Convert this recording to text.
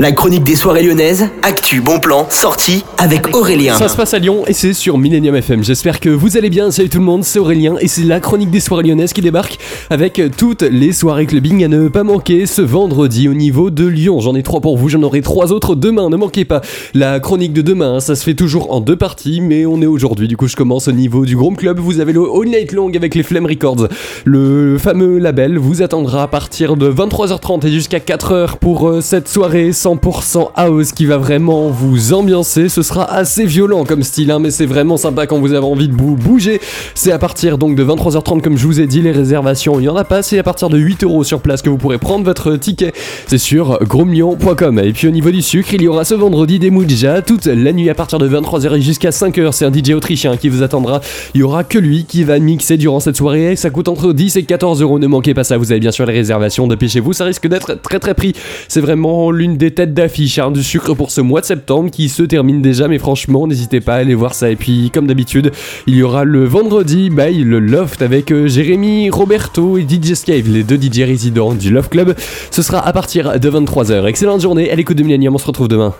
La chronique des soirées lyonnaises, actu, bon plan, sortie avec Aurélien. Ça se passe à Lyon et c'est sur Millennium FM. J'espère que vous allez bien. Salut tout le monde, c'est Aurélien et c'est la chronique des soirées lyonnaises qui débarque avec toutes les soirées clubbing à ne pas manquer ce vendredi au niveau de Lyon. J'en ai trois pour vous, j'en aurai trois autres demain. Ne manquez pas la chronique de demain. Ça se fait toujours en deux parties, mais on est aujourd'hui. Du coup, je commence au niveau du Groom Club. Vous avez le All Night Long avec les Flame Records. Le fameux label vous attendra à partir de 23h30 et jusqu'à 4h pour euh, cette soirée 100% house qui va vraiment vous ambiancer. Ce sera assez violent comme style, hein, mais c'est vraiment sympa quand vous avez envie de bou- bouger. C'est à partir donc de 23h30 comme je vous ai dit, les réservations, il y en a pas, c'est à partir de 8 euros sur place que vous pourrez prendre votre ticket. C'est sur gromlion.com. Et puis au niveau du sucre, il y aura ce vendredi des Moudja toute la nuit à partir de 23h et jusqu'à 5h. C'est un DJ autrichien qui vous attendra. Il y aura que lui qui va mixer durant cette soirée. Ça coûte entre 10 et 14 euros. Ne manquez pas ça. Vous avez bien sûr les réservations. Dépêchez-vous. Ça risque d'être très très pris. C'est vraiment l'une des têtes d'affiche hein, du sucre pour ce mois de septembre qui se termine déjà. Mais franchement, n'hésitez pas à aller voir ça. Et puis, comme d'habitude, il y aura le vendredi by le Loft avec euh, Jérémy, Roberto et DJ Scave, les deux DJ résidents du Love Club. Ce sera à partir de 23h. Excellente journée à l'écoute de Millennium. On se retrouve demain.